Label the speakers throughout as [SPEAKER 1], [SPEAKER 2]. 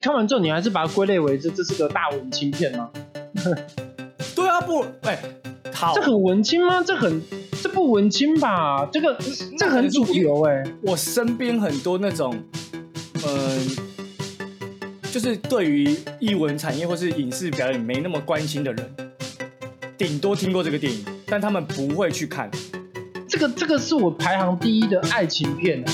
[SPEAKER 1] 看完之后，你还是把它归类为这这是个大文青片吗？
[SPEAKER 2] 对啊，不，哎，好，
[SPEAKER 1] 这很文青吗？这很这不文青吧？这个这很主流哎、
[SPEAKER 2] 我身边很多那种，嗯、就是对于艺文产业或是影视表演没那么关心的人，顶多听过这个电影，但他们不会去看。
[SPEAKER 1] 这个这个是我排行第一的爱情片啊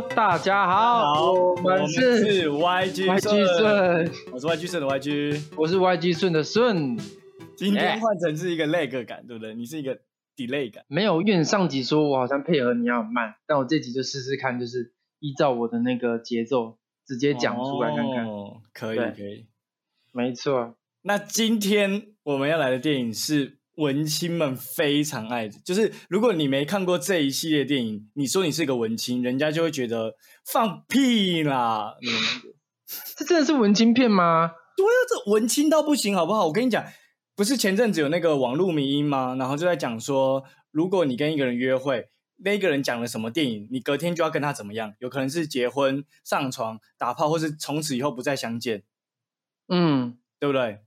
[SPEAKER 2] Hello，
[SPEAKER 1] 大家好，
[SPEAKER 2] 好，
[SPEAKER 1] 我们是
[SPEAKER 2] YG
[SPEAKER 1] YG 顺，
[SPEAKER 2] 我是 YG 顺的 YG。
[SPEAKER 1] 我是 YG 顺的顺。
[SPEAKER 2] 今天换成是一个 lag 感，对不对？你是一个 delay 感。
[SPEAKER 1] 没有，因为你上集说我好像配合你要慢，但我这集就试试看，就是依照我的那个节奏直接讲出来看看。
[SPEAKER 2] 哦，可以可以。
[SPEAKER 1] 没错，
[SPEAKER 2] 那今天我们要来的电影是文青们非常爱的，就是如果你没看过这一系列电影，你说你是个文青，人家就会觉得放屁啦。
[SPEAKER 1] 这真的是文青片吗？
[SPEAKER 2] 对啊，这文青到不行，好不好？我跟你讲，不是前阵子有那个网络迷音吗？然后就在讲说，如果你跟一个人约会，那个人讲了什么电影，你隔天就要跟他怎么样？有可能是结婚、上床、打炮，或是从此以后不再相见，
[SPEAKER 1] 嗯
[SPEAKER 2] 对不对？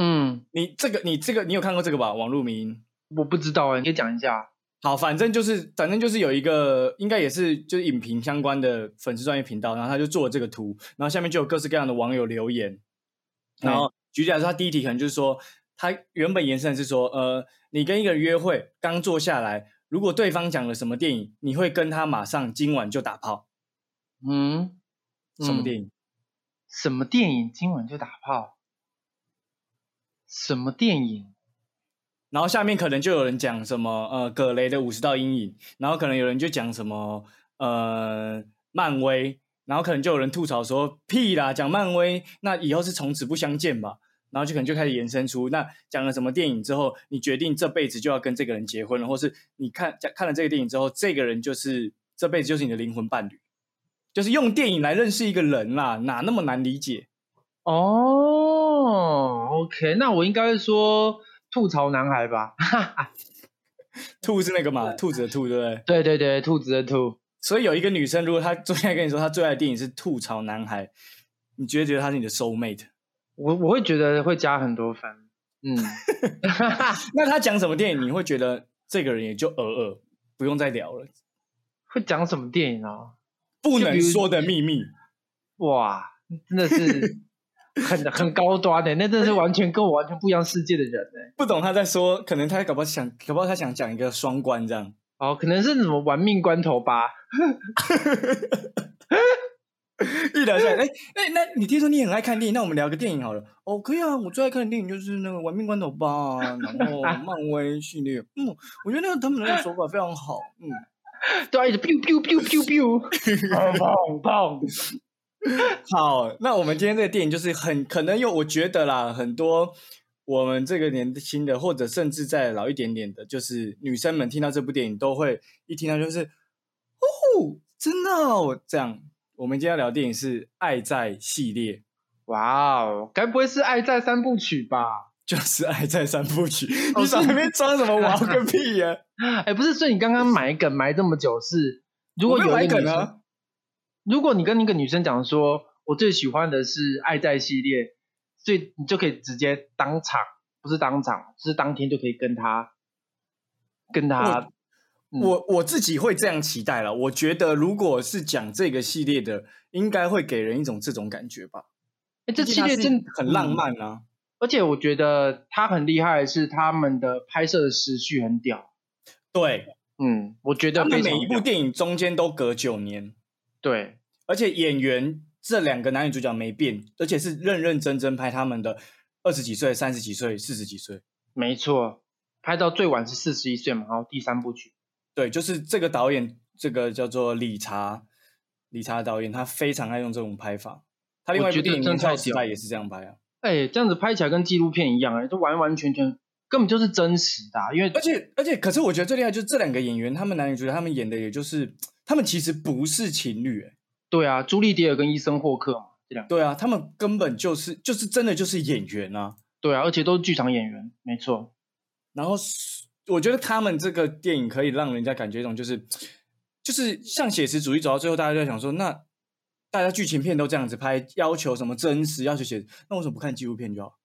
[SPEAKER 1] 嗯，
[SPEAKER 2] 你这个，你这个，你有看过这个吧？网络名。
[SPEAKER 1] 我不知道哎，你可以讲一下。
[SPEAKER 2] 好，反正就是，反正就是有一个，应该也是就是影评相关的粉丝专业频道，然后他就做了这个图，然后下面就有各式各样的网友留言，然后举例来说，他第一题可能就是说，他原本延伸的是说，呃，你跟一个人约会，刚坐下来，如果对方讲了什么电影，你会跟他马上今晚就打炮，
[SPEAKER 1] 嗯，嗯
[SPEAKER 2] 什么电影？
[SPEAKER 1] 什么电影今晚就打炮？什么电影？
[SPEAKER 2] 然后下面可能就有人讲什么呃葛雷的五十道阴影，然后可能有人就讲什么呃漫威，然后可能就有人吐槽说屁啦，讲漫威那以后是从此不相见吧，然后就可能就开始延伸出那讲了什么电影之后，你决定这辈子就要跟这个人结婚了，或是你看讲看了这个电影之后，这个人就是这辈子就是你的灵魂伴侣，就是用电影来认识一个人啦，哪那么难理解？
[SPEAKER 1] 哦，OK，那我应该会说吐槽男孩吧？
[SPEAKER 2] 兔是那个嘛，兔子的兔，对不对？
[SPEAKER 1] 对对对，兔子的兔。
[SPEAKER 2] 所以有一个女生，如果她昨天跟你说她最爱的电影是《吐槽男孩》，你觉得觉得她是你的 soul mate？
[SPEAKER 1] 我我会觉得会加很多分。嗯，
[SPEAKER 2] 那她讲什么电影，你会觉得这个人也就呃呃，不用再聊了。
[SPEAKER 1] 会讲什么电影啊？
[SPEAKER 2] 不能说的秘密，
[SPEAKER 1] 哇，真的是很很高端的，那真的是完全跟我完全不一样世界的人哎。
[SPEAKER 2] 不懂他在说，可能他搞不好想，搞不好他想讲一个双关这样。
[SPEAKER 1] 哦，可能是什么玩命关头吧？
[SPEAKER 2] 一聊下来，哎、哎、那你听说你很爱看电影，那我们聊个电影好了。哦，可以啊，我最爱看的电影就是那个《玩命关头八》啊，然后漫威系列。嗯，我觉得那个他们的那个手法非常好。嗯，
[SPEAKER 1] 对啊，一直 biu biu biu biu biu，砰砰砰。
[SPEAKER 2] 好，那我们今天这个电影就是很可能有，我觉得啦，很多我们这个年轻的，或者甚至再老一点点的，就是女生们听到这部电影都会一听到就是哦，真的哦，这样。我们今天要聊的电影是《爱在》系列，
[SPEAKER 1] 哇哦，该不会是《爱在三部曲》吧？
[SPEAKER 2] 就是《爱在三部曲》
[SPEAKER 1] 哦
[SPEAKER 2] 你在
[SPEAKER 1] 是
[SPEAKER 2] 那边装什么 玩个屁呀、
[SPEAKER 1] 哎，不是，所以你刚刚埋梗埋这么久是，如果
[SPEAKER 2] 有
[SPEAKER 1] 有一个女生，
[SPEAKER 2] 埋梗啊
[SPEAKER 1] 如果你跟一个女生讲说，我最喜欢的是《爱在》系列，所以你就可以直接当场，不是当场，是当天就可以跟她，跟她，嗯
[SPEAKER 2] 我我自己会这样期待了。我觉得如果是讲这个系列的，应该会给人一种这种感觉吧。
[SPEAKER 1] 哎，这系列真
[SPEAKER 2] 很浪。
[SPEAKER 1] 嗯
[SPEAKER 2] 漫啊。
[SPEAKER 1] 而且我觉得他很厉害是他们的拍摄的时序很屌，
[SPEAKER 2] 对，
[SPEAKER 1] 嗯，我觉得
[SPEAKER 2] 他们每一部电影中间都隔九年，
[SPEAKER 1] 对，
[SPEAKER 2] 而且演员这两个男女主角没变，而且是认认真真拍他们的二十几岁、三十几岁、四十几岁。
[SPEAKER 1] 没错，拍到最晚是四十一岁嘛，然后第三部曲，
[SPEAKER 2] 对，就是这个导演，这个叫做理查，理查导演，他非常爱用这种拍法。他另外一部
[SPEAKER 1] 真太屌
[SPEAKER 2] 少时代》也是这样拍啊。
[SPEAKER 1] 哎，这样子拍起来跟纪录片一样，哎，就完完全全根本就是真实的啊、因为
[SPEAKER 2] 而且而且，可是我觉得最厉害就是这两个演员，他们男女主角，他们演的也就是他们其实不是情侣、欸，
[SPEAKER 1] 对啊，朱莉迪尔跟伊森霍克嘛，这两个，
[SPEAKER 2] 对啊，他们根本就是就是真的就是演员啊。
[SPEAKER 1] 对啊，而且都是剧场演员，没错，
[SPEAKER 2] 然后是我觉得他们这个电影可以让人家感觉一种就是就是像写实主义走到最后，大家就在想说，那大家剧情片都这样子拍，要求什么真实，要求写，那为什么不看纪录片就好？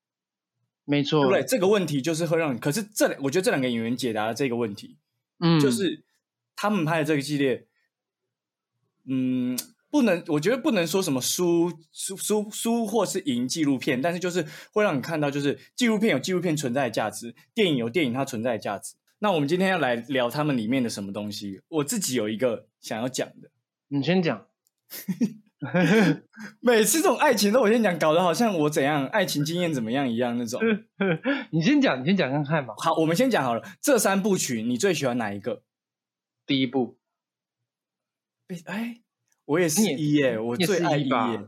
[SPEAKER 1] 没错，
[SPEAKER 2] 对？这个问题就是会让，可是这我觉得这两个演员解答了这个问题，
[SPEAKER 1] 嗯，
[SPEAKER 2] 就是他们拍的这个系列，嗯，不能，我觉得不能说什么输输输输或是赢纪录片，但是就是会让你看到，就是纪录片有纪录片存在的价值，电影有电影它存在的价值。那我们今天要来聊他们里面的什么东西？我自己有一个想要讲的，
[SPEAKER 1] 你先讲。
[SPEAKER 2] 每次这种爱情都我先讲，搞得好像我怎样爱情经验怎么样一样那种。
[SPEAKER 1] 你先讲，你先讲看看吧。
[SPEAKER 2] 好，我们先讲好了，这三部曲你最喜欢哪一个？
[SPEAKER 1] 第一部。
[SPEAKER 2] 哎，我也是一耶，我最爱一耶，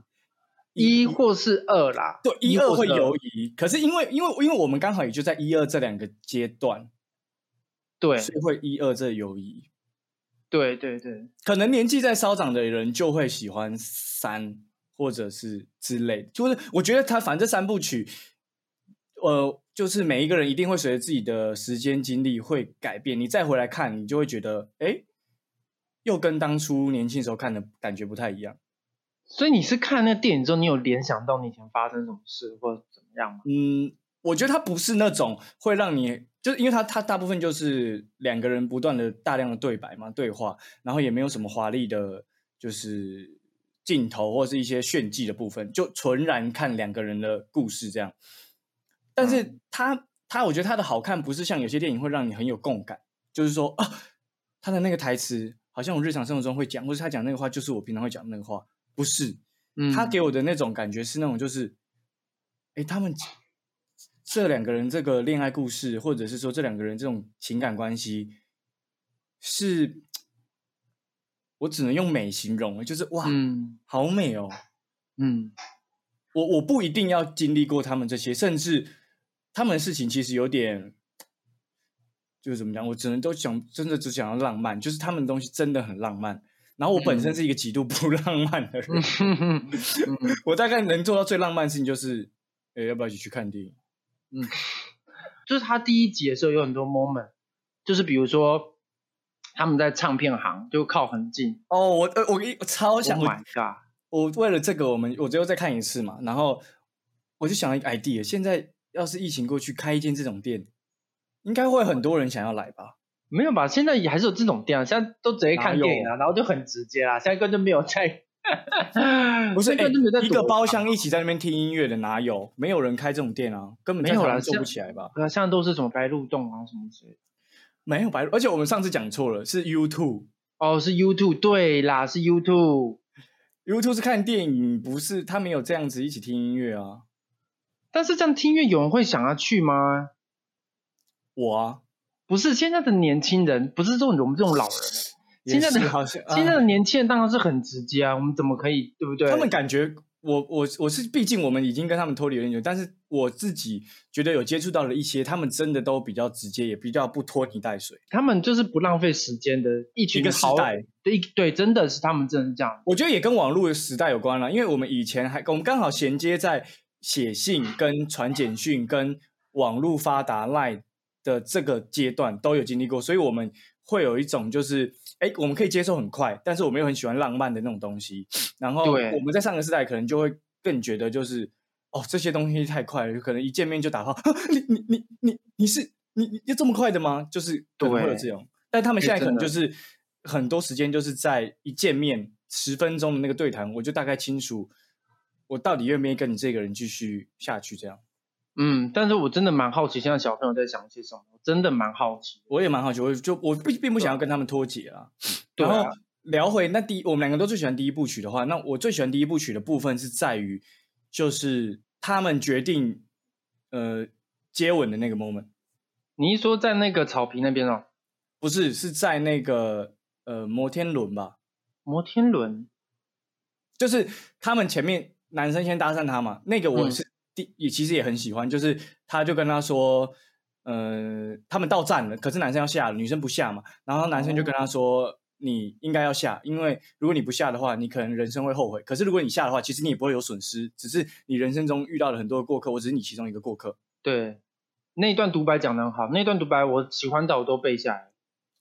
[SPEAKER 1] 一或是二啦。
[SPEAKER 2] 对，一二会犹疑，可是因为因为因为我们刚好也就在一二这两个阶段，
[SPEAKER 1] 对，
[SPEAKER 2] 所以会一二这犹疑。
[SPEAKER 1] 对对对，
[SPEAKER 2] 可能年纪在稍长的人就会喜欢三，或者是之类，就是我觉得他反正三部曲，呃，就是每一个人一定会随着自己的时间经历会改变，你再回来看，你就会觉得，哎。又跟当初年轻时候看的感觉不太一样，
[SPEAKER 1] 所以你是看那电影之后，你有联想到你以前发生什么事或者怎么样吗？
[SPEAKER 2] 嗯，我觉得它不是那种会让你，就是因为它它大部分就是两个人不断的大量的对白嘛，对话，然后也没有什么华丽的，就是镜头或是一些炫技的部分，就纯然看两个人的故事这样。但是它它，我觉得它的好看不是像有些电影会让你很有共感，就是说啊，他的那个台词。好像我日常生活中会讲，或是他讲那个话，就是我平常会讲的那个话，不是？嗯，他给我的那种感觉是那种，就是，哎，他们这两个人这个恋爱故事，或者是说这两个人这种情感关系，是，我只能用美形容，就是哇，好美哦，嗯，我我不一定要经历过他们这些，甚至他们的事情其实有点。就是怎么讲，我只能都想，真的只想要浪漫。就是他们的东西真的很浪漫。然后我本身是一个极度不 浪漫的人，我大概能做到最浪漫的事情就是，哎，要不要一起去看电影？
[SPEAKER 1] 嗯，就是他第一集的时候有很多 moment，就是比如说他们在唱片行就靠很近。
[SPEAKER 2] 哦，我呃我一超想
[SPEAKER 1] ，My God！
[SPEAKER 2] 我为了这个，我们我最后再看一次嘛。然后我就想了一个 idea，现在要是疫情过去开一间这种店。应该会很多人想要来吧？
[SPEAKER 1] 没有吧？现在也还是有这种店啊，现在都直接看电影啊，然后就很直接啦。现在根本就没有在，
[SPEAKER 2] 不是一个包厢一起在那边听音乐的哪有？没有人开这种店啊，根本没有人做不起来吧？
[SPEAKER 1] 对啊，现在都是什么白鹿洞啊什么之类的，
[SPEAKER 2] 没有白鹿，而且我们上次讲错了，是 YouTube
[SPEAKER 1] 哦，是 YouTube 对啦，是 YouTube，YouTube
[SPEAKER 2] 是看电影，不是他没有这样子一起听音乐啊。
[SPEAKER 1] 但是这样听音乐有人会想要去吗？
[SPEAKER 2] 我啊，
[SPEAKER 1] 不是现在的年轻人，不是这种我们这种老人，现在的
[SPEAKER 2] 好像
[SPEAKER 1] 现在的年轻人当然是很直接啊，我们怎么可以对不对？
[SPEAKER 2] 他们感觉我我我是，毕竟我们已经跟他们脱离很久，但是我自己觉得有接触到了一些，他们真的都比较直接，也比较不拖泥带水，
[SPEAKER 1] 他们就是不浪费时间的一群
[SPEAKER 2] 时代，
[SPEAKER 1] 对对，真的是他们真的是这样。
[SPEAKER 2] 我觉得也跟网络的时代有关了，因为我们以前还我们刚好衔接在写信、跟传简讯、跟网络发达赖。的这个阶段都有经历过，所以我们会有一种就是，哎，我们可以接受很快，但是我们又很喜欢浪漫的那种东西。然后我们在上个时代可能就会更觉得就是，哦，这些东西太快了，可能一见面就打炮。你你你你你是你你要这么快的吗？就是会有这种，但他们现在可能就是很多时间就是在一见面十分钟的那个对谈，我就大概清楚我到底愿不愿意跟你这个人继续下去这样。
[SPEAKER 1] 嗯，但是我真的蛮好奇，现在小朋友在想些什么，真的蛮好奇。
[SPEAKER 2] 我也蛮好奇，我就我并并不想要跟他们脱节啊。然后聊回那第，我们两个都最喜欢第一部曲的话，那我最喜欢第一部曲的部分是在于，就是他们决定呃接吻的那个 moment。
[SPEAKER 1] 你一说在那个草坪那边哦？
[SPEAKER 2] 不是，是在那个呃摩天轮吧？
[SPEAKER 1] 摩天轮，
[SPEAKER 2] 就是他们前面男生先搭讪他嘛，那个我是。第也其实也很喜欢，就是他就跟他说，呃，他们到站了，可是男生要下，女生不下嘛。然后男生就跟他说，你应该要下，因为如果你不下的话，你可能人生会后悔。可是如果你下的话，其实你也不会有损失，只是你人生中遇到了很多过客，我只是你其中一个过客。
[SPEAKER 1] 对，那一段独白讲的很好，那段独白我喜欢到我都背下来。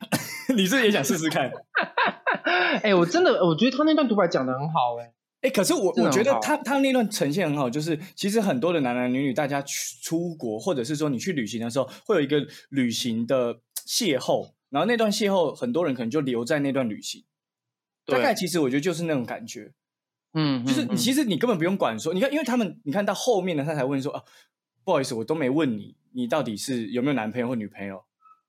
[SPEAKER 2] 你是也想试试看？
[SPEAKER 1] 哎、我真的我觉得他那段独白讲的很好、哎，
[SPEAKER 2] 哎、可是我我觉得他他那段呈现很好，就是其实很多的男男女女，大家去出国，或者是说你去旅行的时候，会有一个旅行的邂逅，然后那段邂逅，很多人可能就留在那段旅行。大概其实我觉得就是那种感觉，
[SPEAKER 1] 嗯，
[SPEAKER 2] 就是你其实你根本不用管说，你看，因为他们你看到后面呢，他才问说啊，不好意思，我都没问你，你到底是有没有男朋友或女朋友？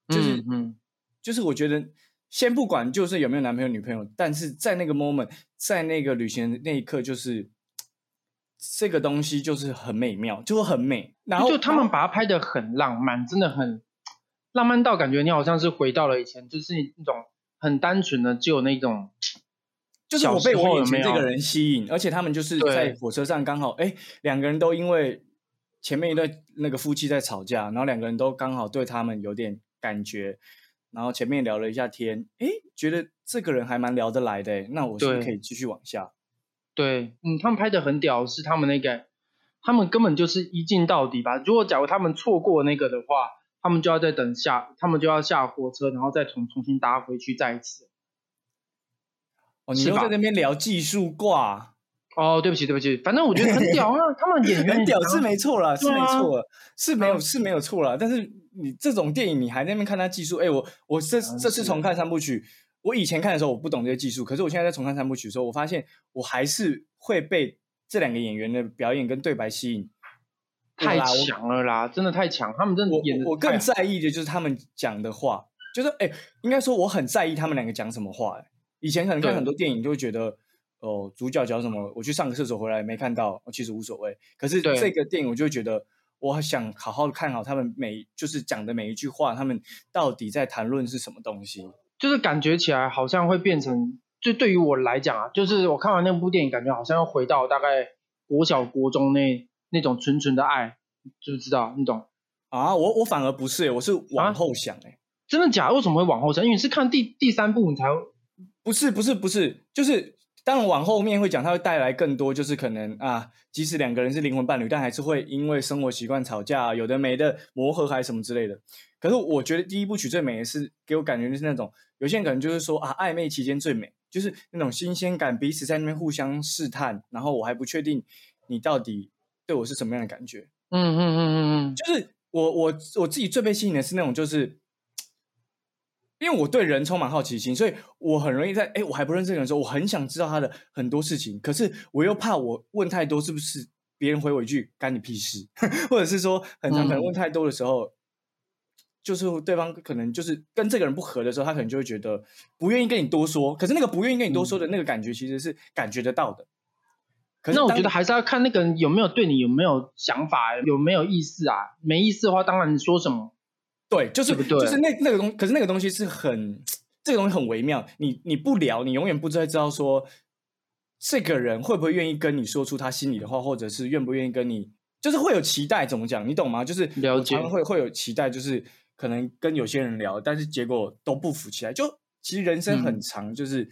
[SPEAKER 2] 就是
[SPEAKER 1] 嗯嗯
[SPEAKER 2] 就是我觉得先不管就是有没有男朋友女朋友，但是在那个 moment，在那个旅行的那一刻，就是这个东西就是很美妙，就会很美。然后
[SPEAKER 1] 就他们把它拍的很浪漫，真的很浪漫到感觉你好像是回到了以前，就是那种很单纯的，就有那种
[SPEAKER 2] 就是我被我眼
[SPEAKER 1] 有没有
[SPEAKER 2] 前这个人吸引，而且他们就是在火车上刚好，哎，两个人都因为前面一对那个夫妻在吵架，然后两个人都刚好对他们有点感觉，然后前面聊了一下天，哎，觉得这个人还蛮聊得来的，诶那我是不是可以继续往下？
[SPEAKER 1] 对，嗯，他们拍的很屌，是他们那个，他们根本就是一镜到底吧。如果假如他们错过那个的话，他们就要再等下，他们就要下火车，然后再重重新搭回去再一次。
[SPEAKER 2] 哦，你又在那边聊技术挂。
[SPEAKER 1] 哦，对不起，对不起，反正我觉得很屌啊，他们演员
[SPEAKER 2] 很屌是没错啦，是没错啦，是没有
[SPEAKER 1] 嗯
[SPEAKER 2] 是没有错啦。但是你这种电影，你还在那边看他技术，哎，我我这这次重看三部曲，我以前看的时候我不懂这些技术，可是我现在在重看三部曲的时候，我发现我还是会被这两个演员的表演跟对白吸引。
[SPEAKER 1] 太强了啦，真的太强，他们真的
[SPEAKER 2] 我
[SPEAKER 1] 演的
[SPEAKER 2] 我我更在意的就是他们讲的话，就是哎，应该说我很在意他们两个讲什么话。哎以前可能看很多电影就会觉得，哦，主角讲什么，我去上个厕所回来没看到，其实无所谓。可是这个电影我就会觉得，我想好好看好他们每就是讲的每一句话，他们到底在谈论是什么东西。
[SPEAKER 1] 就是感觉起来好像会变成，就对于我来讲啊，就是我看完那部电影，感觉好像要回到大概国小国中那那种纯纯的爱，知不知道？你懂？
[SPEAKER 2] 啊，我我反而不是，我是往后想、欸，
[SPEAKER 1] 真的假的？为什么会往后想？因为你是看第第三部你才会
[SPEAKER 2] 不是不是不是，就是当然往后面会讲，它会带来更多，就是可能啊，即使两个人是灵魂伴侣，但还是会因为生活习惯吵架，有的没的磨合还是什么之类的。可是我觉得第一部曲最美的是给我感觉就是那种，有些人可能就是说啊，暧昧期间最美，就是那种新鲜感，彼此在那边互相试探，然后我还不确定你到底对我是什么样的感觉。
[SPEAKER 1] 嗯嗯嗯嗯嗯，
[SPEAKER 2] 就是我我我自己最被吸引的是那种，就是因为我对人充满好奇心，所以我很容易在哎我还不认识这个人的时候，我很想知道他的很多事情，可是我又怕我问太多，是不是别人回我一句干你屁事，或者是说很常可能
[SPEAKER 1] 嗯
[SPEAKER 2] 问太多的时候。就是对方可能就是跟这个人不合的时候，他可能就会觉得不愿意跟你多说。可是那个不愿意跟你多说的那个感觉，其实是感觉得到的。可是
[SPEAKER 1] 那我觉得还是要看那个人有没有对你有没有想法，有没有意思啊？没意思的话，当然你说什么，
[SPEAKER 2] 对，就是就是那那个东，可是那个东西是很这个东西很微妙，你你不聊，你永远不知道知道说这个人会不会愿意跟你说出他心里的话，或者是愿不愿意跟你，就是会有期待，怎么讲？你懂吗？就是
[SPEAKER 1] 了解
[SPEAKER 2] 会会有期待，就是可能跟有些人聊，但是结果都不符起来。就其实人生很
[SPEAKER 1] 嗯
[SPEAKER 2] 长，就是、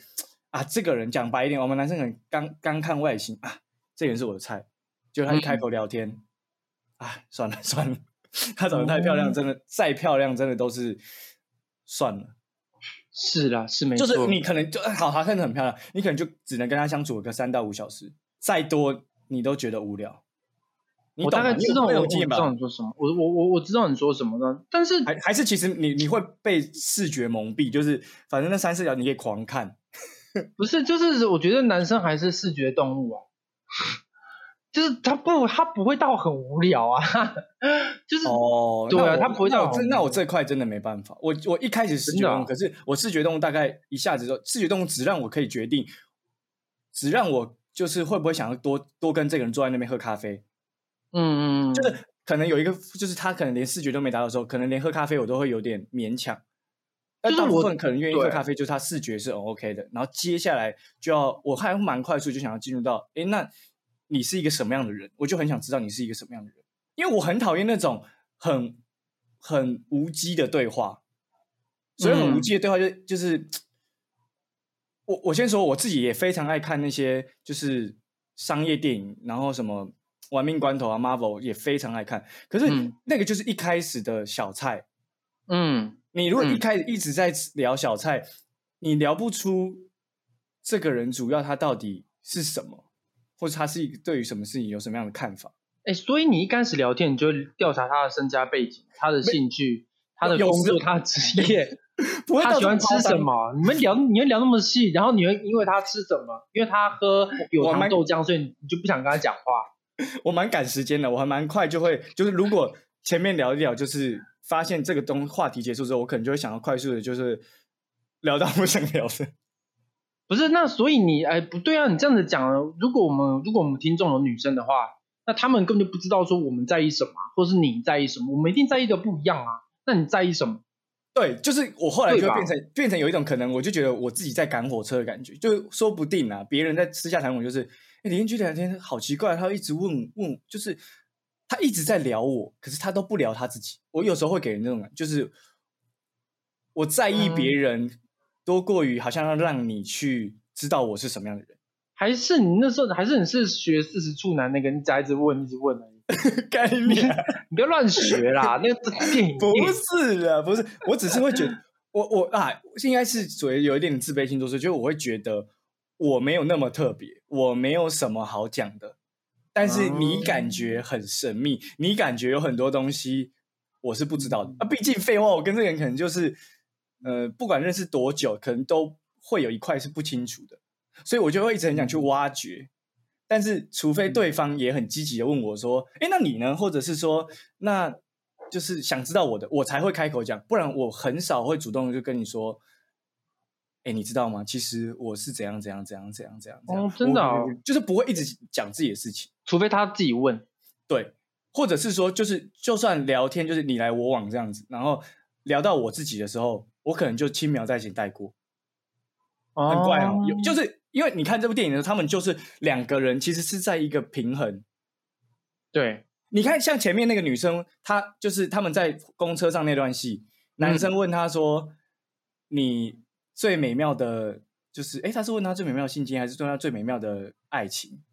[SPEAKER 2] 啊，这个人讲白一点，我们男生可能刚刚看外形啊，这个人是我的菜，就他一开
[SPEAKER 1] 嗯
[SPEAKER 2] 口聊天，啊，算了算了，她长得太漂亮，
[SPEAKER 1] 哦
[SPEAKER 2] 真的再漂亮，真的都是算了。
[SPEAKER 1] 是啦，是没错就，
[SPEAKER 2] 是你可能就好，她看着很漂亮，你可能就只能跟她相处个三到五小时，再多你都觉得无聊。你
[SPEAKER 1] 我大概知道我我知道？你说什么，我我我我知道你说什么的，但是
[SPEAKER 2] 还还是其实你你会被视觉蒙蔽，就是反正那三四条你可以狂看。
[SPEAKER 1] 不是，就是我觉得男生还是视觉动物啊，就是他不他不会到很无聊啊，就是、
[SPEAKER 2] 哦，
[SPEAKER 1] 对啊他不会到
[SPEAKER 2] 那我这那我这块真的没办法。我我一开始视觉动物，
[SPEAKER 1] 啊
[SPEAKER 2] 可是我视觉动物大概一下子就视觉动物只让我可以决定，只让我就是会不会想要多多跟这个人坐在那边喝咖啡。
[SPEAKER 1] 嗯嗯，
[SPEAKER 2] 就是可能有一个，就是他可能连视觉都没达到的时候，可能连喝咖啡我都会有点勉强。但大部分可能愿意喝咖啡，就是他视觉是很 OK 的。然后接下来就要，我还蛮快速就想要进入到，哎，那你是一个什么样的人？我就很想知道你是一个什么样的人，因为我很讨厌那种很很无稽的对话。所以很无
[SPEAKER 1] 嗯
[SPEAKER 2] 稽的对话就就是，我我先说我自己也非常爱看那些就是商业电影，然后什么《玩命关头》啊，Marvel 也非常爱看。可是
[SPEAKER 1] 嗯
[SPEAKER 2] 那个就是一开始的小菜，
[SPEAKER 1] 嗯
[SPEAKER 2] 你如果一
[SPEAKER 1] 嗯
[SPEAKER 2] 开始一直在聊小菜，你聊不出这个人主要他到底是什么，或者他是对于什么事情有什么样的看法。
[SPEAKER 1] 哎，所以你一开始聊天，你就会调查他的身家背景、他的兴趣、他的工作、他的职 业，
[SPEAKER 2] 不会
[SPEAKER 1] 他喜欢吃什？么。你们聊，你们聊那么细，然后你会因为他吃什么，因为他喝有糖豆浆，所以你就不想跟他讲话。
[SPEAKER 2] 我蛮赶时间的，我还蛮快就会，就是如果前面聊一聊，就是发现这个东话题结束之后，我可能就会想要快速的，就是聊到我想聊的。
[SPEAKER 1] 不是，那所以你哎不对啊，你这样子讲，如果我们如果我们听众有女生的话，那他们根本就不知道说我们在意什么，或是你在意什么，我们一定在意的不一样啊。那你在意什么？
[SPEAKER 2] 对，就是我后来就变成变成有一种可能，我就觉得我自己在赶火车的感觉，就说不定啊，别人在私下谈我，就是哎，李彦居聊天好奇怪，他会一直问问，就是他一直在聊我，可是他都不聊他自己。我有时候会给人那种感觉，就是我在意别
[SPEAKER 1] 嗯
[SPEAKER 2] 人多过于好像要让你去知道我是什么样的人。
[SPEAKER 1] 还是你那时候，还是你是学四十处男那个，你只一直问，一直问而已。
[SPEAKER 2] 概念
[SPEAKER 1] 你不要乱学啦，那个电影
[SPEAKER 2] 不是啊，不是，我只是会觉得，我我啊，应该是属于有一点自卑心作祟，就是我会觉得我没有那么特别，我没有什么好讲的，但是你感觉很神秘，你感觉有很多东西我是不知道的啊。毕竟废话，我跟这个人可能就是，呃，不管认识多久，可能都会有一块是不清楚的，所以我就会一直很想去挖掘。但是，除非对方也很积极的问我说：“哎，那你呢？”或者是说，那就是想知道我的，我才会开口讲，不然我很少会主动就跟你说：“哎，你知道吗？其实我是怎样怎样怎样怎样怎样
[SPEAKER 1] 真的哦
[SPEAKER 2] 就是不会一直讲自己的事情。
[SPEAKER 1] 除非他自己问。
[SPEAKER 2] 对，或者是说，就是就算聊天，就是你来我往这样子，然后聊到我自己的时候，我可能就轻描淡写带过，很怪哦。有就是因为你看这部电影的时候，他们就是两个人其实是在一个平衡。
[SPEAKER 1] 对，
[SPEAKER 2] 你看，像前面那个女生，她就是他们在公车上那段戏，男生问她说：“你最美妙的，就是哎，他是问她最美妙的性经验，还是问她最美妙的爱情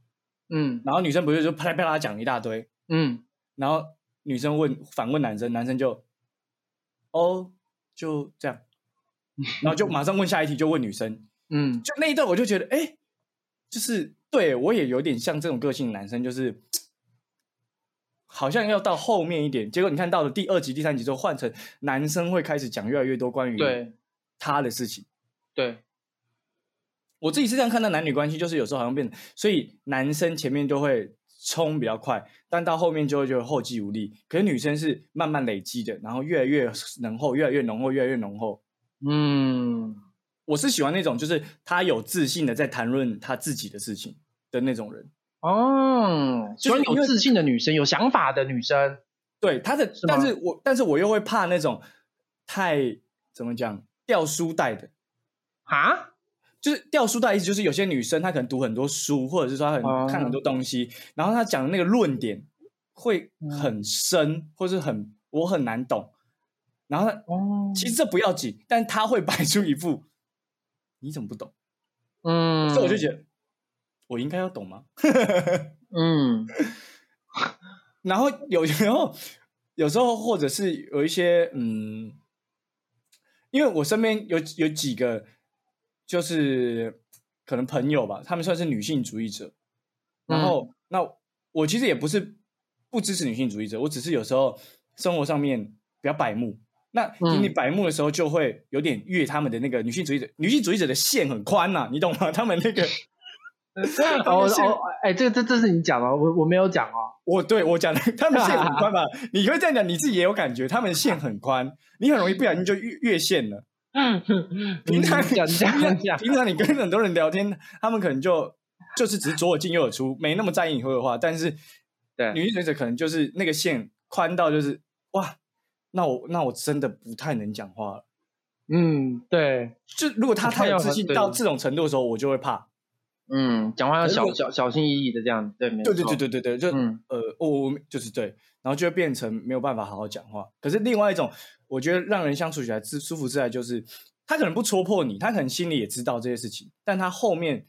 [SPEAKER 1] 嗯？”
[SPEAKER 2] 然后女生不是就啪啦啪啦讲一大堆，
[SPEAKER 1] 嗯，
[SPEAKER 2] 然后女生问反问男生，男生就哦就这样，然后就马上问下一题，就问女生，
[SPEAKER 1] 嗯，
[SPEAKER 2] 就那一段我就觉得，哎，就是对我也有点像这种个性的男生，就是好像要到后面一点，结果你看到了第二集、第三集之后，换成男生会开始讲越来越多关于
[SPEAKER 1] 对
[SPEAKER 2] 他的事情。
[SPEAKER 1] 对，
[SPEAKER 2] 我自己是这样看待男女关系，就是有时候好像变，所以男生前面就会冲比较快，但到后面就会觉得后继无力。可是女生是慢慢累积的，然后越来越浓厚，越来越浓厚，越来越浓厚。
[SPEAKER 1] 嗯，
[SPEAKER 2] 我是喜欢那种，就是他有自信的在谈论他自己的事情的那种人。
[SPEAKER 1] 哦，喜欢有自信的女生，有想法的女生。
[SPEAKER 2] 对她的，
[SPEAKER 1] 是
[SPEAKER 2] 但是我但是我又会怕那种太怎么讲掉书袋的，
[SPEAKER 1] 哈？
[SPEAKER 2] 就是掉书袋意思就是有些女生她可能读很多书，或者是说她很、
[SPEAKER 1] 哦。
[SPEAKER 2] 看很多东西，然后她讲的那个论点会很深，或是很我很难懂，然后她
[SPEAKER 1] 哦，
[SPEAKER 2] 其实这不要紧，但她会摆出一副你怎么不懂？
[SPEAKER 1] 嗯，
[SPEAKER 2] 所以我就觉得我应该要懂吗？
[SPEAKER 1] 嗯。
[SPEAKER 2] 然后有时候，有时候或者是有一些嗯，因为我身边有有几个就是可能朋友吧，他们算是女性主义者。然后，那我其实也不是不支持女性主义者，我只是有时候生活上面比较白目。那
[SPEAKER 1] 嗯
[SPEAKER 2] 你白目的时候，就会有点越他们的那个女性主义者，女性主义者的线很宽呐、你懂吗？他们那个，他们线
[SPEAKER 1] 哦哦，哎，这这这是你讲的，我我没有讲哦。
[SPEAKER 2] 我对我讲的，他们线很宽吧？你会这样讲，你自己也有感觉，他们线很宽，你很容易不小心就越越线了。平常
[SPEAKER 1] 讲讲
[SPEAKER 2] 平
[SPEAKER 1] 讲，
[SPEAKER 2] 平常你跟很多人聊天，他们可能就就是只是左耳进右耳出，没那么在意你说的话。但是
[SPEAKER 1] 对。
[SPEAKER 2] 女性主义者可能就是那个线宽到就是哇，那我那我真的不太能讲话了。
[SPEAKER 1] 嗯，对，
[SPEAKER 2] 就如果他太有自信到这种程度的时候，我就会怕。
[SPEAKER 1] 嗯，讲话要小小小心翼翼的这样，对，没
[SPEAKER 2] 对对
[SPEAKER 1] 错。
[SPEAKER 2] 对对对对，就、
[SPEAKER 1] 嗯。
[SPEAKER 2] 呃，我我就是对，然后就会变成没有办法好好讲话。可是另外一种，我觉得让人相处起来自舒服自在，就是他可能不戳破你，他可能心里也知道这些事情，但他后面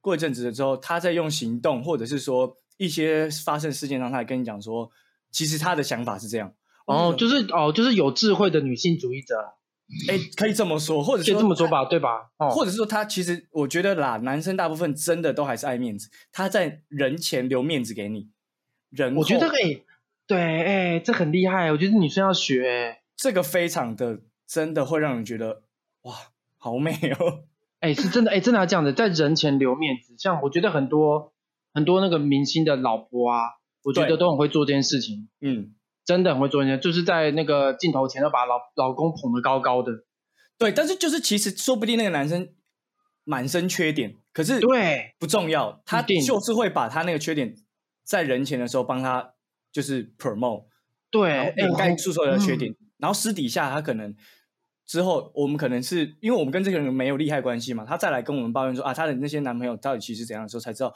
[SPEAKER 2] 过一阵子了之后，他在用行动，或者是说一些发生事件上，他来跟你讲说，其实他的想法是这样。
[SPEAKER 1] 哦，就是哦，就是有智慧的女性主义者，
[SPEAKER 2] 哎，可以这么说，或者
[SPEAKER 1] 可以这么说吧，对吧？哦，
[SPEAKER 2] 或者是说他其实我觉得啦，男生大部分真的都还是爱面子，他在人前留面子给你，人
[SPEAKER 1] 我觉得哎，对，哎，这很厉害，我觉得女生要学，
[SPEAKER 2] 这个非常的真的会让人觉得哇，好美哦，
[SPEAKER 1] 哎，是真的，哎，真的要这样子，在人前留面子，像我觉得很多很多那个明星的老婆啊，我觉得都很会做这件事情，
[SPEAKER 2] 嗯。
[SPEAKER 1] 真的很会做人家，就是在那个镜头前要把老老公捧得高高的。
[SPEAKER 2] 对，但是就是其实说不定那个男生满身缺点，可是
[SPEAKER 1] 对。
[SPEAKER 2] 不重要，他就是会把他那个缺点在人前的时候帮他就是 promote，
[SPEAKER 1] 对，
[SPEAKER 2] 掩盖住所有的缺点，然后私底下他可能之后我们可能是因为我们跟这个人没有利害关系嘛，他再来跟我们抱怨说啊他的那些男朋友到底其实怎样的时候才知道，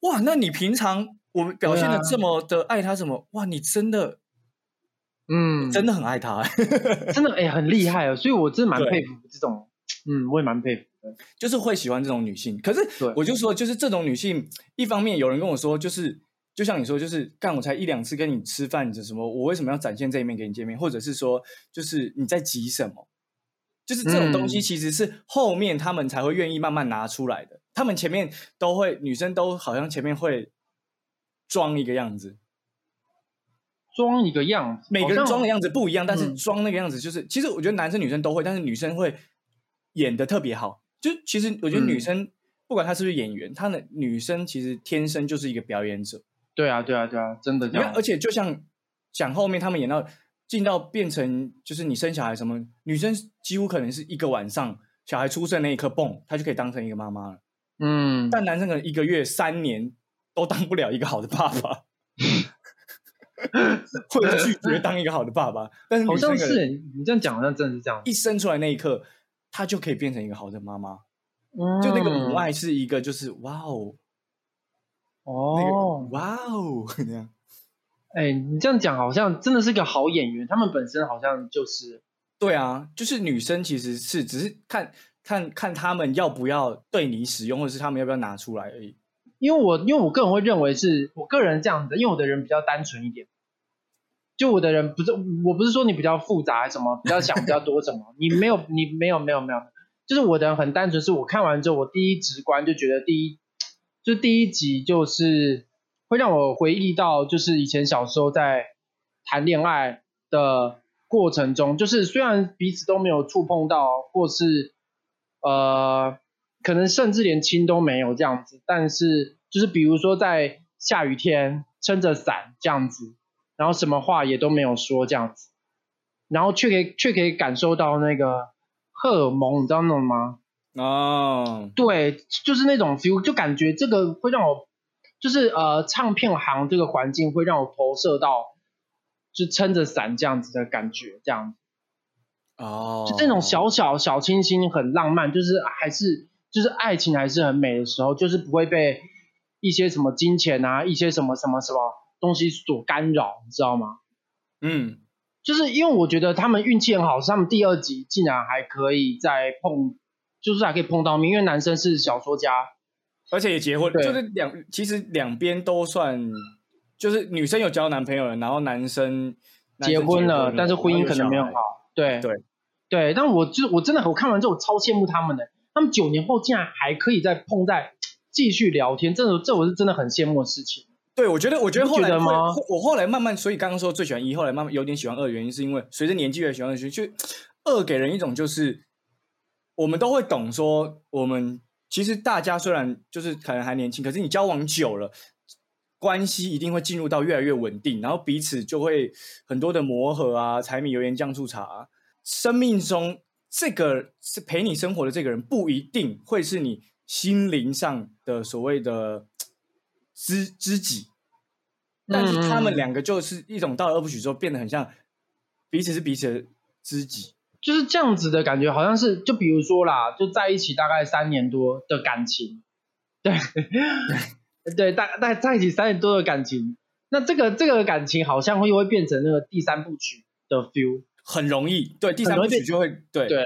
[SPEAKER 2] 哇，那你平常我们表现的这么的爱他什么，哇，你真的。
[SPEAKER 1] 嗯，
[SPEAKER 2] 真的很爱他，
[SPEAKER 1] 真的哎，很厉害哦，所以我真的蛮佩服这种，嗯，我也蛮佩服的，
[SPEAKER 2] 就是会喜欢这种女性。可是，我就说，就是这种女性，一方面有人跟我说，就是就像你说，就是干我才一两次跟你吃饭，这什么，我为什么要展现这一面给你见面？或者是说，就是你在急什么？就是这种东西，其实是后面他们才会愿意慢慢拿出来的。他们前面都会，女生都好像前面会装一个样子。
[SPEAKER 1] 装一个样子，
[SPEAKER 2] 每个人装的样子不一样，但是装那个样子就是，其实我觉得男生女生都会，但是女生会演的特别好。就其实我觉得女生不管她是不是演员，她的女生其实天生就是一个表演者。
[SPEAKER 1] 对啊，对啊，对啊，真的。
[SPEAKER 2] 你看，而且就像讲后面他们演到进到变成就是你生小孩什么，女生几乎可能是一个晚上小孩出生那一刻，蹦，她就可以当成一个妈妈了。
[SPEAKER 1] 嗯，
[SPEAKER 2] 但男生可能一个月、三年都当不了一个好的爸爸。或者拒绝当一个好的爸爸，但是
[SPEAKER 1] 好像是你这样讲，好像真的是这样。
[SPEAKER 2] 一生出来那一刻，他就可以变成一个好的妈妈。就那个母爱是一个，就是哇哦，
[SPEAKER 1] 哦，
[SPEAKER 2] 哇哦 那样。
[SPEAKER 1] 哎，你这样讲好像真的是个好演员，他们本身好像就是
[SPEAKER 2] 对啊，就是女生其实是只是看看看他们要不要对你使用，或者是他们要不要拿出来而已。
[SPEAKER 1] 因为我因为我个人会认为是我个人这样子，因为我的人比较单纯一点，就我的人不是我不是说你比较复杂什么，比较想比较多什么，你没有你没有没有没有，就是我的人很单纯，是我看完之后我第一直观就觉得第一就第一集就是会让我回忆到就是以前小时候在谈恋爱的过程中，就是虽然彼此都没有触碰到或是呃。可能甚至连亲都没有这样子，但是就是比如说在下雨天撑着伞这样子，然后什么话也都没有说这样子，然后却可以却可以感受到那个荷尔蒙，你知道那种吗？
[SPEAKER 2] 哦，
[SPEAKER 1] 对，就是那种 feel，就感觉这个会让我，就是呃唱片行这个环境会让我投射到，就撑着伞这样子的感觉，这样子。
[SPEAKER 2] 哦，
[SPEAKER 1] 就这种小小小清新很浪漫，就是还是。就是爱情还是很美的时候，就是不会被一些什么金钱啊，一些什么什么什么东西所干扰，你知道吗？
[SPEAKER 2] 嗯，
[SPEAKER 1] 就是因为我觉得他们运气很好，他们第二集竟然还可以再碰，就是还可以碰到面，因为男生是小说家，
[SPEAKER 2] 而且也结婚，就是两其实两边都算，就是女生有交男朋友了，然后男生结
[SPEAKER 1] 婚
[SPEAKER 2] 了，
[SPEAKER 1] 但是婚姻可能没有好，对
[SPEAKER 2] 对
[SPEAKER 1] 对，但我就我真的我看完之后我超羡慕他们的。他们九年后竟然还可以再碰在继续聊天，这这我是真的很羡慕的事情。
[SPEAKER 2] 对，我觉得，我觉得后来我后来慢慢，所以刚刚说最喜欢一，后来慢慢有点喜欢二，原因是因为随着年纪越喜欢二，就二给人一种就是我们都会懂说，我们其实大家虽然就是可能还年轻，可是你交往久了，关系一定会进入到越来越稳定，然后彼此就会很多的磨合啊，柴米油盐酱醋茶，生命中。这个是陪你生活的这个人，不一定会是你心灵上的所谓的知知己，但是他们两个就是一种到了二部曲之后，变得很像彼此是彼此的知己，
[SPEAKER 1] 就是这样子的感觉，好像是就比如说啦，就在一起大概三年多的感情，对对，大大在一起三年多的感情，那这个这个感情好像会会变成那个第三部曲的 feel。
[SPEAKER 2] 很容易，对第三部曲就会对。
[SPEAKER 1] 对，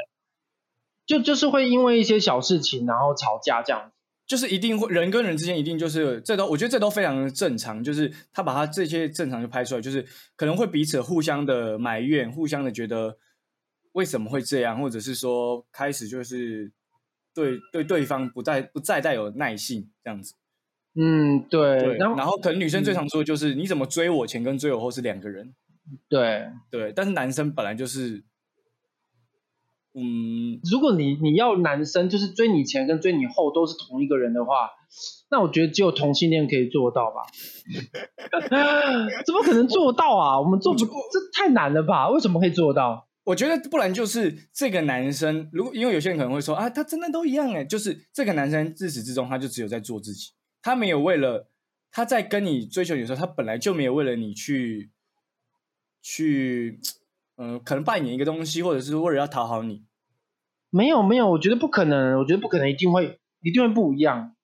[SPEAKER 1] 就就是会因为一些小事情然后吵架这样子，
[SPEAKER 2] 就是一定会人跟人之间一定就是这都我觉得这都非常的正常，就是他把他这些正常就拍出来，就是可能会彼此互相的埋怨，互相的觉得为什么会这样，或者是说开始就是对对对方不再不再带有耐性这样子。
[SPEAKER 1] 嗯，对，
[SPEAKER 2] 对，
[SPEAKER 1] 然后
[SPEAKER 2] 然后可能女生最
[SPEAKER 1] 嗯
[SPEAKER 2] 常说的就是你怎么追我前跟追我后是两个人，
[SPEAKER 1] 对，
[SPEAKER 2] 对，但是男生本来就是，嗯，
[SPEAKER 1] 如果你你要男生就是追你前跟追你后都是同一个人的话，那我觉得只有同性恋可以做到吧？怎么可能做到啊？我们做不，这太难了吧？为什么可以做到？
[SPEAKER 2] 我觉得不然就是这个男生，如果因为有些人可能会说啊，他真的都一样哎，就是这个男生自始至终他就只有在做自己，他没有为了他在跟你追求你的时候，他本来就没有为了你去去，嗯、可能扮演一个东西，或者是为了要讨好你。
[SPEAKER 1] 没有没有，我觉得不可能，我觉得不可能，一定会一定会不一样，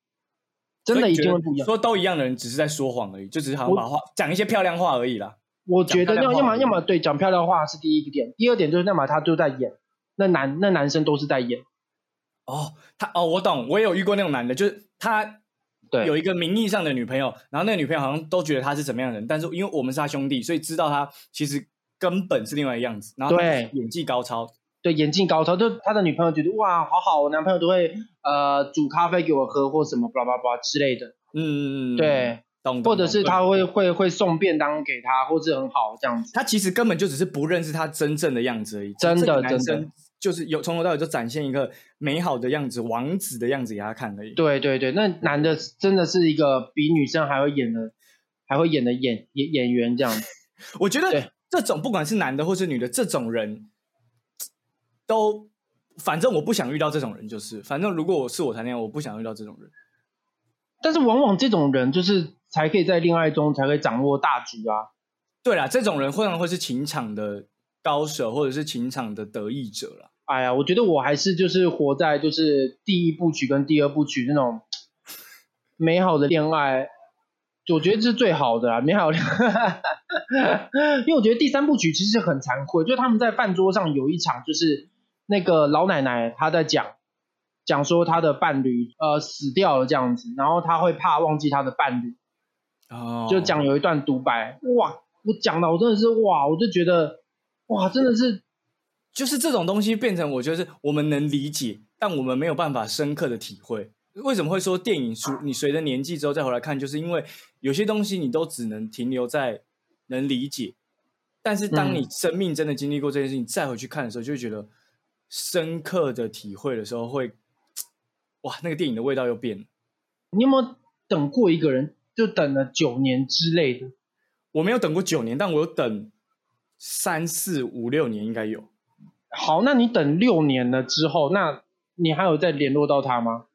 [SPEAKER 1] 真的一定会不一样。
[SPEAKER 2] 说都一样的人只是在说谎而已，就只是好像把话讲一些漂亮话而已啦。
[SPEAKER 1] 我觉得要要么要么对讲漂亮话是第一个点，第二点就是要么他就在演，那男那男生都是在演，
[SPEAKER 2] 哦，他哦，我懂，我也有遇过那种男的，就是他
[SPEAKER 1] 对，
[SPEAKER 2] 有一个名义上的女朋友，然后那个女朋友好像都觉得他是怎么样的人，但是因为我们是他兄弟，所以知道他其实根本是另外一个样子，然后
[SPEAKER 1] 对。
[SPEAKER 2] 演技高超，
[SPEAKER 1] 对演技高超，就他的女朋友觉得哇好好，我男朋友都会呃煮咖啡给我喝或什么巴拉巴拉之类的，
[SPEAKER 2] 嗯嗯嗯，
[SPEAKER 1] 对，
[SPEAKER 2] 懂，
[SPEAKER 1] 或者是他会会会送便当给他，或是很好这样子。
[SPEAKER 2] 他其实根本就只是不认识他真正的样子而已，
[SPEAKER 1] 真的
[SPEAKER 2] 男
[SPEAKER 1] 真的
[SPEAKER 2] 生就是有从头到尾就展现一个美好的样子，王子的样子给他看而已。
[SPEAKER 1] 对对对，那男的真的是一个比女生还会演的，还会演的演演演员这样子。
[SPEAKER 2] 我觉得这种不管是男的或是女的，这种人都，反正我不想遇到这种人，就是反正如果我是我谈恋爱，我不想遇到这种人。
[SPEAKER 1] 但是往往这种人就是才可以在恋爱中才可以掌握大局啊。
[SPEAKER 2] 对啦，这种人会常会是情场的高手，或者是情场的得意者啦。
[SPEAKER 1] 哎呀，我觉得我还是就是活在就是第一部曲跟第二部曲那种 美好的恋爱，我觉得这是最好的啊，美好的。因为我觉得第三部曲其实很惭愧，就是他们在饭桌上有一场，就是那个老奶奶她在讲讲说她的伴侣呃死掉了这样子，然后她会怕忘记她的伴侣，
[SPEAKER 2] 哦
[SPEAKER 1] 就讲有一段独白，哇，我讲到我真的是哇，我就觉得哇，真的是
[SPEAKER 2] 就是这种东西变成，我觉得是我们能理解，但我们没有办法深刻的体会。为什么会说电影随你随着年纪之后再回来看，就是因为有些东西你都只能停留在能理解，但是当你
[SPEAKER 1] 嗯
[SPEAKER 2] 生命真的经历过这件事情，再回去看的时候，就会觉得深刻的体会的时候会，哇，那个电影的味道又变了。
[SPEAKER 1] 你有没有等过一个人，就等了九年之类的？
[SPEAKER 2] 我没有等过九年，但我有等三四五六年，应该有。
[SPEAKER 1] 好，那你等六年了之后，那你还有再联络到他吗？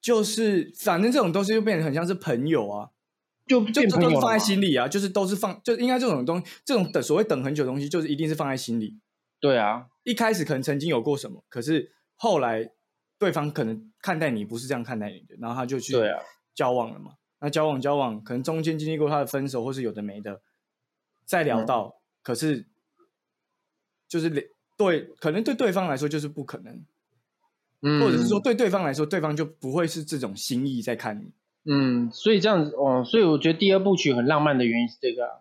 [SPEAKER 2] 就是反正这种东西就变得很像是朋友啊，
[SPEAKER 1] 就
[SPEAKER 2] 就
[SPEAKER 1] 变
[SPEAKER 2] 这都是放在心里啊，就是都是放，就应该这种东西，这种等所谓等很久的东西，就是一定是放在心里。
[SPEAKER 1] 对啊，
[SPEAKER 2] 一开始可能曾经有过什么，可是后来对方可能看待你不是这样看待你的，然后他就去交往了嘛。那交往交往，可能中间经历过他的分手，或是有的没的，再聊
[SPEAKER 1] 嗯
[SPEAKER 2] 到，可是就是连对，可能对对方来说就是不可能，
[SPEAKER 1] 嗯，
[SPEAKER 2] 或者是说，对对方来说，对方就不会是这种心意在看你。
[SPEAKER 1] 嗯，所以这样子哦，所以我觉得第二部曲很浪漫的原因是这个、啊。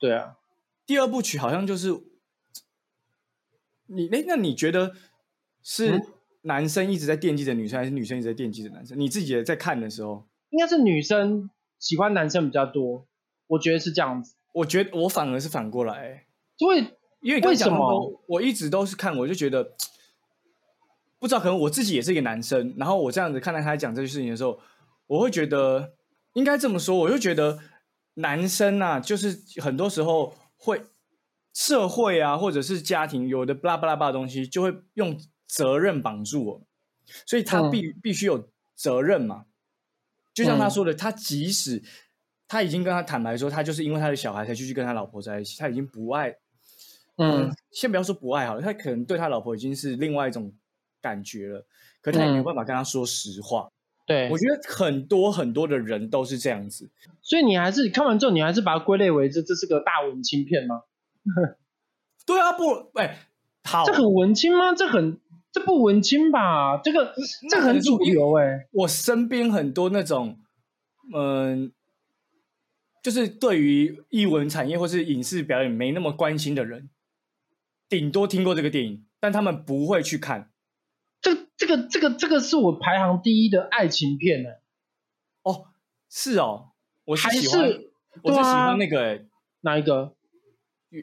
[SPEAKER 1] 对啊，
[SPEAKER 2] 第二部曲好像就是你，哎，那你觉得是
[SPEAKER 1] 嗯
[SPEAKER 2] 男生一直在惦记着女生，还是女生一直在惦记着男生？你自己在看的时候，
[SPEAKER 1] 应该是女生喜欢男生比较多，我觉得是这样子。
[SPEAKER 2] 我觉得我反而是反过来、欸
[SPEAKER 1] 因为
[SPEAKER 2] 因为
[SPEAKER 1] 为什么
[SPEAKER 2] 我一直都是看，我就觉得不知道，可能我自己也是一个男生，然后我这样子看待他讲这些事情的时候，我会觉得应该这么说，我就觉得男生啊，就是很多时候会社会啊，或者是家庭有的巴拉巴拉巴拉的东西，就会用责任绑住我，所以他
[SPEAKER 1] 嗯
[SPEAKER 2] 必、必须有责任嘛。就像他
[SPEAKER 1] 嗯
[SPEAKER 2] 说的，他即使他已经跟他坦白说，他就是因为他的小孩才继续跟他老婆在一起，他已经不爱
[SPEAKER 1] 嗯，
[SPEAKER 2] 先不要说不爱好了，他可能对他老婆已经是另外一种感觉了，可他也没有
[SPEAKER 1] 嗯
[SPEAKER 2] 办法跟他说实话。
[SPEAKER 1] 对
[SPEAKER 2] 我，觉得很多很多的人都是这样子。
[SPEAKER 1] 所以你还是看完之后，你还是把它归类为这这是个大文青片吗？
[SPEAKER 2] 对啊，不，哎，好，
[SPEAKER 1] 这很文青吗？这很这不文青吧？这个这很主流哎、
[SPEAKER 2] 我身边很多那种，嗯、就是对于艺文产业或是影视表演没那么关心的人，顶多听过这个电影，但他们不会去看。
[SPEAKER 1] 这这个这个这个是我排行第一的爱情片呢、
[SPEAKER 2] 哦，是哦，我是
[SPEAKER 1] 还
[SPEAKER 2] 喜欢，
[SPEAKER 1] 是
[SPEAKER 2] 我最喜欢那个、欸、
[SPEAKER 1] 哪一个？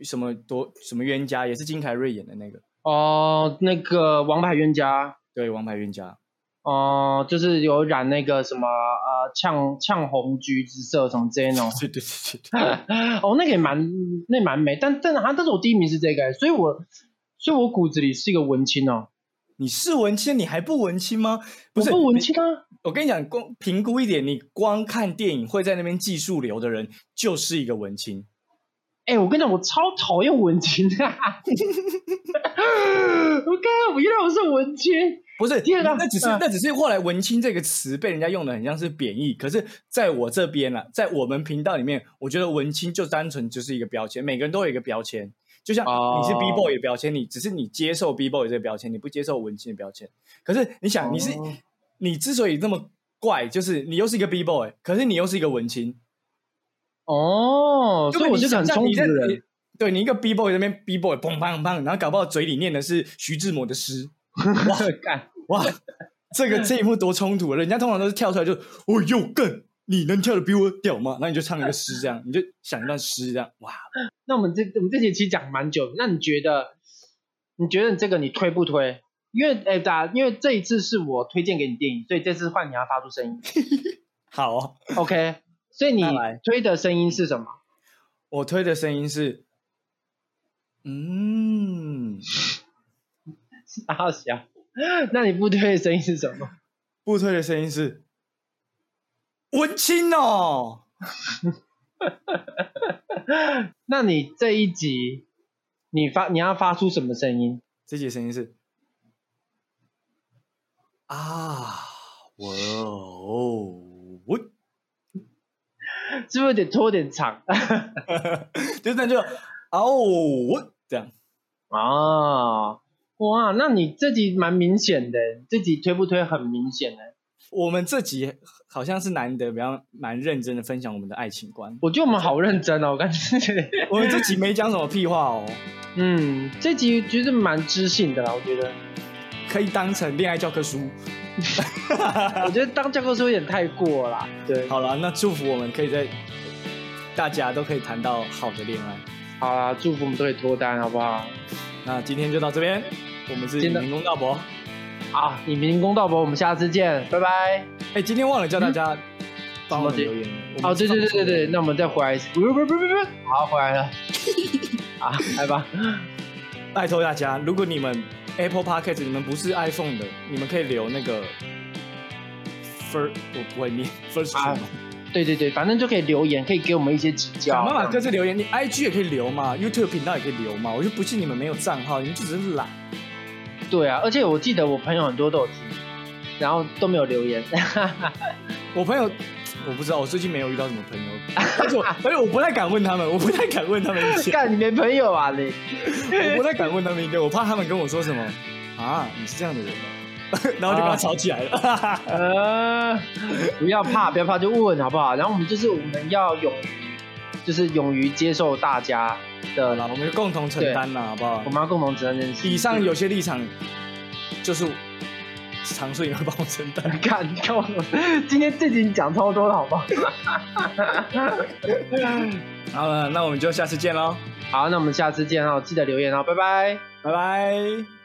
[SPEAKER 2] 什么多什么冤家，也是金凯瑞演的那个，
[SPEAKER 1] 哦、那个《王牌冤家》
[SPEAKER 2] 对，王牌冤家。
[SPEAKER 1] 哦、就是有染那个什么呃呛呛红橘子色什么之类那种。
[SPEAKER 2] 对对对对对，
[SPEAKER 1] 哦，那个也蛮那也蛮美，但但好像但是我第一名是这个、所以我所以我骨子里是一个文青哦，
[SPEAKER 2] 你是文青，你还不文青吗？不是
[SPEAKER 1] 我不文青啊。
[SPEAKER 2] 我跟你讲，光评估一点，你光看电影会在那边技术流的人，就是一个文青。
[SPEAKER 1] 哎、我跟你讲，我超讨厌文青的、我靠，我原来我是文青。
[SPEAKER 2] 不是，
[SPEAKER 1] 天啊
[SPEAKER 2] 那只是
[SPEAKER 1] 嗯
[SPEAKER 2] 那只是后来“文青”这个词被人家用的很像是贬义，可是在我这边啊，在我们频道里面，我觉得文青就单纯就是一个标签，每个人都有一个标签，就像
[SPEAKER 1] 哦
[SPEAKER 2] 你是 B boy 的标签，你只是你接受 B boy 这个标签，你不接受文青的标签。可是你想，你是
[SPEAKER 1] 哦。
[SPEAKER 2] 你之所以那么怪，就是你又是一个 B boy，可是你又是一个文青，
[SPEAKER 1] 哦，所以我是个很冲突的
[SPEAKER 2] 你
[SPEAKER 1] 人。
[SPEAKER 2] 对你一个 B boy 那边 B boy 砰砰砰，然后搞不好嘴里念的是徐志摩的诗，哇
[SPEAKER 1] 干，
[SPEAKER 2] 哇，这个这一幕多冲突啊！人家通常都是跳出来就哦哟干，你能跳的比我屌吗？那你就唱一个诗这样，你就想一段诗这样，哇，
[SPEAKER 1] 那我们这我们这节其实讲蛮久，那你觉得你觉得你这个你推不推？因为哎，大家因为这一次是我推荐给你电影，所以这次换你要发出声音
[SPEAKER 2] 好、哦
[SPEAKER 1] ，，OK？所以你推的声音是什么？
[SPEAKER 2] 我推的声音是，嗯，
[SPEAKER 1] 大小。那你不推的声音是什么？
[SPEAKER 2] 不推的声音是文青哦，
[SPEAKER 1] 那你这一集你发你要发出什么声音？
[SPEAKER 2] 这集声音是啊，我哦我，
[SPEAKER 1] 是不是有点拖点长？
[SPEAKER 2] 就那就哦我这样。
[SPEAKER 1] 啊，哇，那你这集蛮明显的，这集推不推很明显的。
[SPEAKER 2] 我们这集好像是难得比较蛮认真的分享我们的爱情观。
[SPEAKER 1] 我觉得我们好认真哦，我感觉，
[SPEAKER 2] 我们这集没讲什么屁话哦，
[SPEAKER 1] 嗯，这集觉得蛮知性的啦，我觉得，
[SPEAKER 2] 可以当成恋爱教科书。
[SPEAKER 1] 我觉得当教科书有点太过了啦，对，
[SPEAKER 2] 好了，那祝福我们可以在大家都可以谈到好的恋爱。
[SPEAKER 1] 好啦，祝福我们都可以脱单，好不好？
[SPEAKER 2] 那今天就到这边，我们是
[SPEAKER 1] 真的
[SPEAKER 2] 影评公道博。
[SPEAKER 1] 啊，影评公道博，我们下次见，拜拜。
[SPEAKER 2] 哎，今天忘了叫大家帮我留言。
[SPEAKER 1] 哦，对对对对对，那我们再回来一次，不不不不不，好，回来了，啊，来吧，
[SPEAKER 2] 拜托大家，如果你们 Apple Podcast 你们不是 iPhone 的，你们可以留那个 first，我不会念 first 是
[SPEAKER 1] 啊对对对，反正就可以留言，可以给我们一些指教。
[SPEAKER 2] 想办法各自留言，你 IG 也可以留嘛，YouTube 频道也可以留嘛。我就不信你们没有账号，你们就只是懒。
[SPEAKER 1] 对啊，而且我记得我朋友很多都有听，然后都没有留言。
[SPEAKER 2] 我朋友，我不知道，我最近没有遇到什么朋友，而且我而且我不太敢问他们，我不太敢问他们意见，
[SPEAKER 1] 干，你没朋友啊你？
[SPEAKER 2] 我不太敢问他们意见，我怕他们跟我说什么啊，你是这样的人吗，然后就跟他吵起来了。
[SPEAKER 1] 呃，不要怕，不要怕，就问好不好？然后我们就是我们要勇于，就是勇于接受大家
[SPEAKER 2] 好
[SPEAKER 1] 的
[SPEAKER 2] 啦，我们就共同承担了，好不好
[SPEAKER 1] 我？们要共同承担这件事。
[SPEAKER 2] 以上有些立场就是常顺也会帮我承担。
[SPEAKER 1] 看，你看我，今天这集你讲超多了，好不好？
[SPEAKER 2] 好了，那我们就下次见喽，
[SPEAKER 1] 好，那我们下次见哦，记得留言哦，拜拜。
[SPEAKER 2] 拜拜。